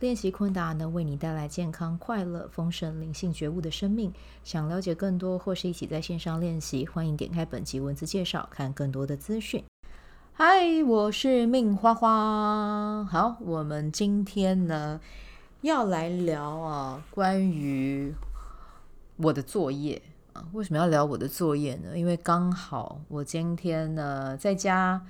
练习昆达能为你带来健康、快乐、丰盛、灵性觉悟的生命。想了解更多或是一起在线上练习，欢迎点开本集文字介绍，看更多的资讯。嗨，我是命花花。好，我们今天呢要来聊啊，关于我的作业啊。为什么要聊我的作业呢？因为刚好我今天呢在家。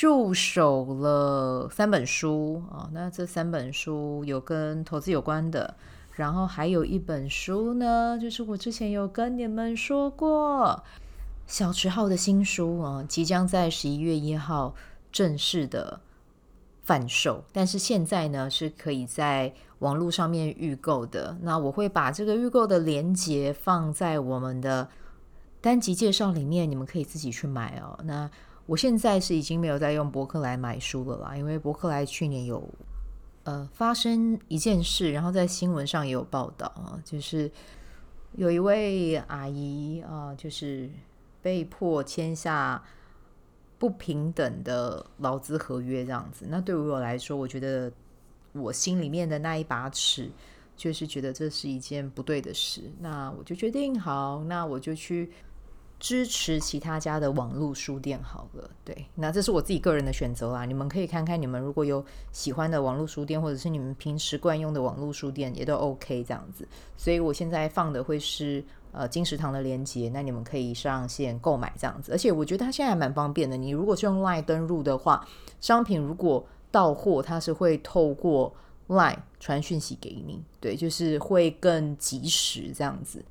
入手了三本书啊，那这三本书有跟投资有关的，然后还有一本书呢，就是我之前有跟你们说过，小池浩的新书啊，即将在十一月一号正式的贩售，但是现在呢是可以在网络上面预购的。那我会把这个预购的链接放在我们的单集介绍里面，你们可以自己去买哦。那我现在是已经没有在用博客来买书了啦，因为博客来去年有呃发生一件事，然后在新闻上也有报道啊，就是有一位阿姨啊，就是被迫签下不平等的劳资合约这样子。那对于我来说，我觉得我心里面的那一把尺，就是觉得这是一件不对的事。那我就决定好，那我就去。支持其他家的网络书店好了，对，那这是我自己个人的选择啦。你们可以看看，你们如果有喜欢的网络书店，或者是你们平时惯用的网络书店，也都 OK 这样子。所以我现在放的会是呃金石堂的链接，那你们可以上线购买这样子。而且我觉得它现在还蛮方便的，你如果是用 LINE 登录的话，商品如果到货，它是会透过 LINE 传讯息给你，对，就是会更及时这样子。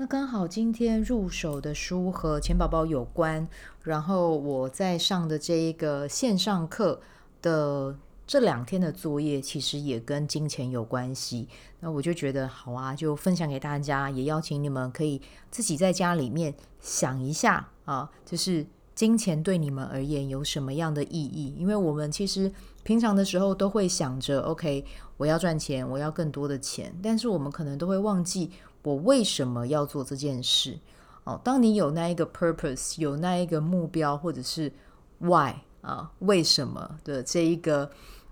那刚好今天入手的书和钱宝宝有关，然后我在上的这一个线上课的这两天的作业，其实也跟金钱有关系。那我就觉得好啊，就分享给大家，也邀请你们可以自己在家里面想一下啊，就是金钱对你们而言有什么样的意义？因为我们其实平常的时候都会想着，OK，我要赚钱，我要更多的钱，但是我们可能都会忘记。我为什么要做这件事？哦，当你有那一个 purpose，有那一个目标，或者是 why 啊，为什么的这一个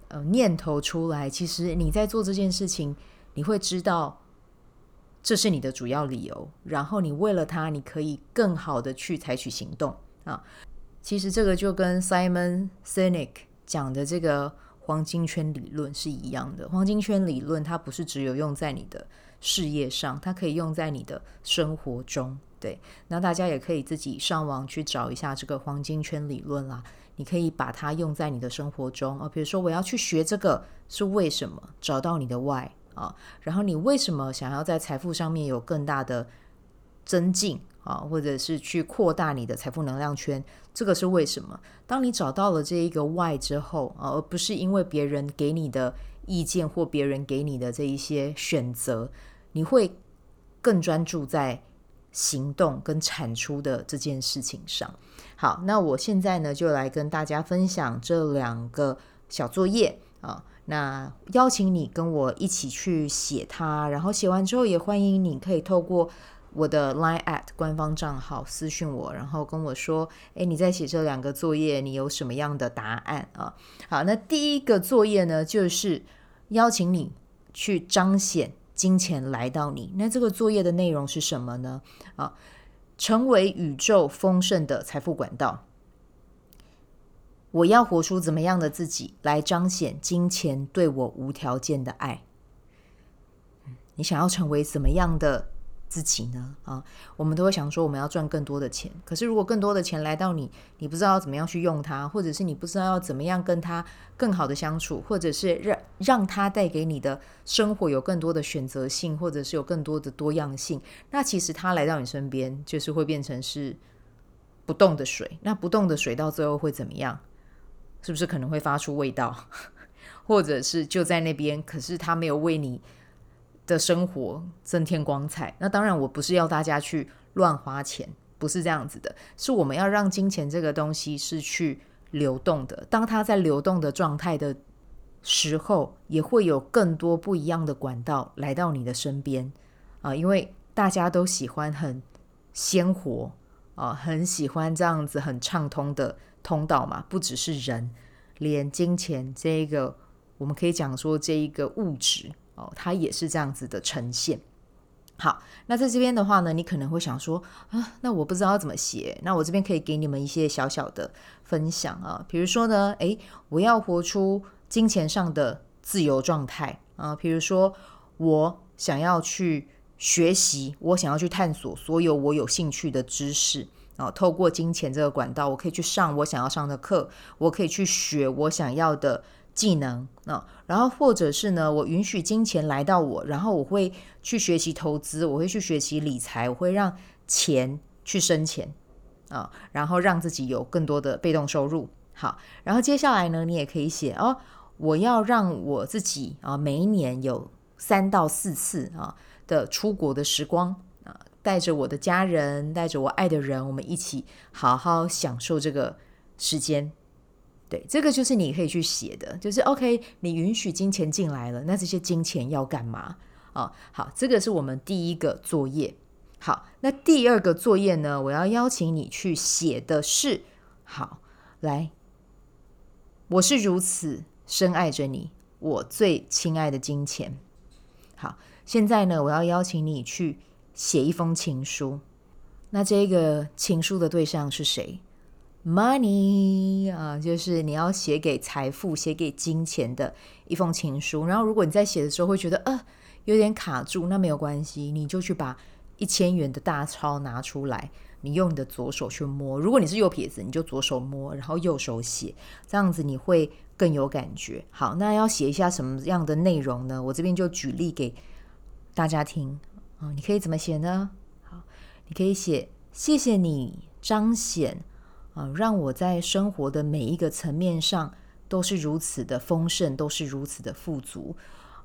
呃念头出来，其实你在做这件事情，你会知道这是你的主要理由，然后你为了它，你可以更好的去采取行动啊。其实这个就跟 Simon Sinek 讲的这个黄金圈理论是一样的。黄金圈理论它不是只有用在你的。事业上，它可以用在你的生活中。对，那大家也可以自己上网去找一下这个黄金圈理论啦。你可以把它用在你的生活中啊，比如说我要去学这个是为什么？找到你的 why 啊，然后你为什么想要在财富上面有更大的增进啊，或者是去扩大你的财富能量圈？这个是为什么？当你找到了这一个 why 之后啊，而不是因为别人给你的。意见或别人给你的这一些选择，你会更专注在行动跟产出的这件事情上。好，那我现在呢就来跟大家分享这两个小作业啊。那邀请你跟我一起去写它，然后写完之后也欢迎你可以透过我的 Line at 官方账号私讯我，然后跟我说，诶，你在写这两个作业，你有什么样的答案啊？好，那第一个作业呢就是。邀请你去彰显金钱来到你，那这个作业的内容是什么呢？啊，成为宇宙丰盛的财富管道。我要活出怎么样的自己来彰显金钱对我无条件的爱？你想要成为怎么样的自己呢？啊，我们都会想说我们要赚更多的钱，可是如果更多的钱来到你，你不知道要怎么样去用它，或者是你不知道要怎么样跟它更好的相处，或者是让让它带给你的生活有更多的选择性，或者是有更多的多样性，那其实它来到你身边就是会变成是不动的水。那不动的水到最后会怎么样？是不是可能会发出味道，或者是就在那边，可是它没有为你。的生活增添光彩。那当然，我不是要大家去乱花钱，不是这样子的，是我们要让金钱这个东西是去流动的。当它在流动的状态的时候，也会有更多不一样的管道来到你的身边啊，因为大家都喜欢很鲜活啊，很喜欢这样子很畅通的通道嘛。不只是人，连金钱这一个，我们可以讲说这一个物质哦，它也是这样子的呈现。好，那在这边的话呢，你可能会想说啊，那我不知道怎么写。那我这边可以给你们一些小小的分享啊，比如说呢，诶，我要活出金钱上的自由状态啊，比如说我想要去学习，我想要去探索所有我有兴趣的知识啊，透过金钱这个管道，我可以去上我想要上的课，我可以去学我想要的。技能啊，然后或者是呢，我允许金钱来到我，然后我会去学习投资，我会去学习理财，我会让钱去生钱啊，然后让自己有更多的被动收入。好，然后接下来呢，你也可以写哦，我要让我自己啊，每一年有三到四次啊的出国的时光啊，带着我的家人，带着我爱的人，我们一起好好享受这个时间。对，这个就是你可以去写的，就是 OK，你允许金钱进来了，那这些金钱要干嘛啊？哦，好，这个是我们第一个作业。好，那第二个作业呢？我要邀请你去写的是，好，来，我是如此深爱着你，我最亲爱的金钱。好，现在呢，我要邀请你去写一封情书。那这个情书的对象是谁？Money 啊，就是你要写给财富、写给金钱的一封情书。然后，如果你在写的时候会觉得呃有点卡住，那没有关系，你就去把一千元的大钞拿出来，你用你的左手去摸。如果你是右撇子，你就左手摸，然后右手写，这样子你会更有感觉。好，那要写一下什么样的内容呢？我这边就举例给大家听啊。你可以怎么写呢？好，你可以写谢谢你彰显。啊，让我在生活的每一个层面上都是如此的丰盛，都是如此的富足。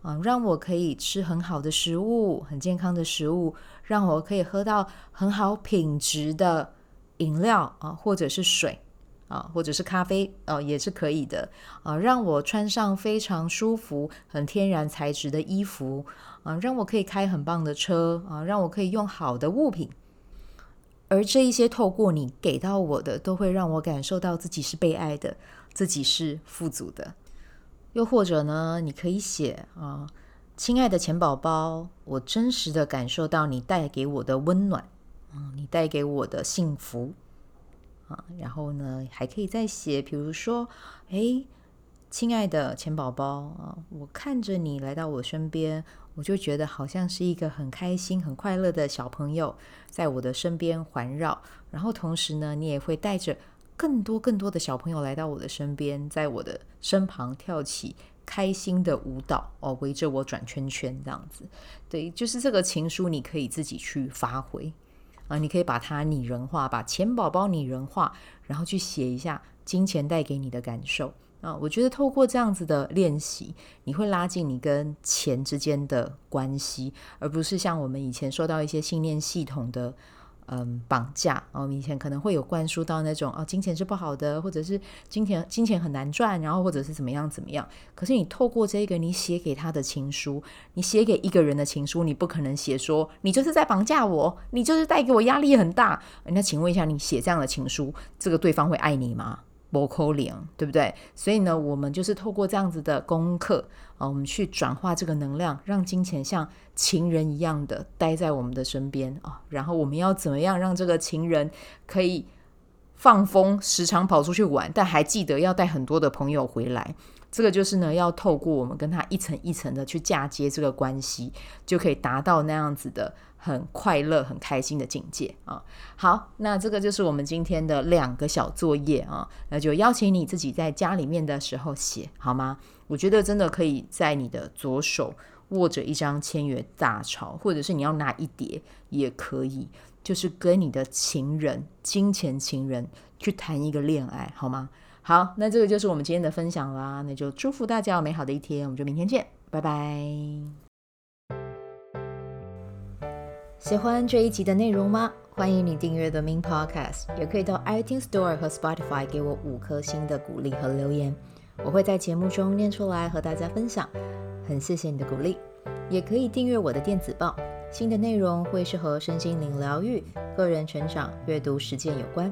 啊，让我可以吃很好的食物，很健康的食物，让我可以喝到很好品质的饮料啊，或者是水啊，或者是咖啡啊，也是可以的。啊，让我穿上非常舒服、很天然材质的衣服。啊，让我可以开很棒的车。啊，让我可以用好的物品。而这一些透过你给到我的，都会让我感受到自己是被爱的，自己是富足的。又或者呢，你可以写啊，亲爱的钱宝宝，我真实的感受到你带给我的温暖，啊，你带给我的幸福，啊，然后呢，还可以再写，比如说，诶，亲爱的钱宝宝啊，我看着你来到我身边。我就觉得好像是一个很开心、很快乐的小朋友，在我的身边环绕。然后同时呢，你也会带着更多、更多的小朋友来到我的身边，在我的身旁跳起开心的舞蹈哦，围着我转圈圈这样子。对，就是这个情书，你可以自己去发挥啊，你可以把它拟人化，把钱宝宝拟人化，然后去写一下金钱带给你的感受。啊，我觉得透过这样子的练习，你会拉近你跟钱之间的关系，而不是像我们以前受到一些信念系统的嗯绑架。我们以前可能会有灌输到那种哦，金钱是不好的，或者是金钱金钱很难赚，然后或者是怎么样怎么样。可是你透过这个你写给他的情书，你写给一个人的情书，你不可能写说你就是在绑架我，你就是带给我压力很大。那请问一下，你写这样的情书，这个对方会爱你吗？不可能，对不对？所以呢，我们就是透过这样子的功课啊，我们去转化这个能量，让金钱像情人一样的待在我们的身边啊。然后我们要怎么样让这个情人可以放风，时常跑出去玩，但还记得要带很多的朋友回来？这个就是呢，要透过我们跟他一层一层的去嫁接这个关系，就可以达到那样子的。很快乐、很开心的境界啊！好，那这个就是我们今天的两个小作业啊，那就邀请你自己在家里面的时候写好吗？我觉得真的可以在你的左手握着一张千元大钞，或者是你要拿一叠也可以，就是跟你的情人、金钱情人去谈一个恋爱，好吗？好，那这个就是我们今天的分享啦，那就祝福大家有美好的一天，我们就明天见，拜拜。喜欢这一集的内容吗？欢迎你订阅 The Min Podcast，也可以到 iTunes Store 和 Spotify 给我五颗星的鼓励和留言，我会在节目中念出来和大家分享。很谢谢你的鼓励，也可以订阅我的电子报，新的内容会是和身心灵疗愈、个人成长、阅读实践有关。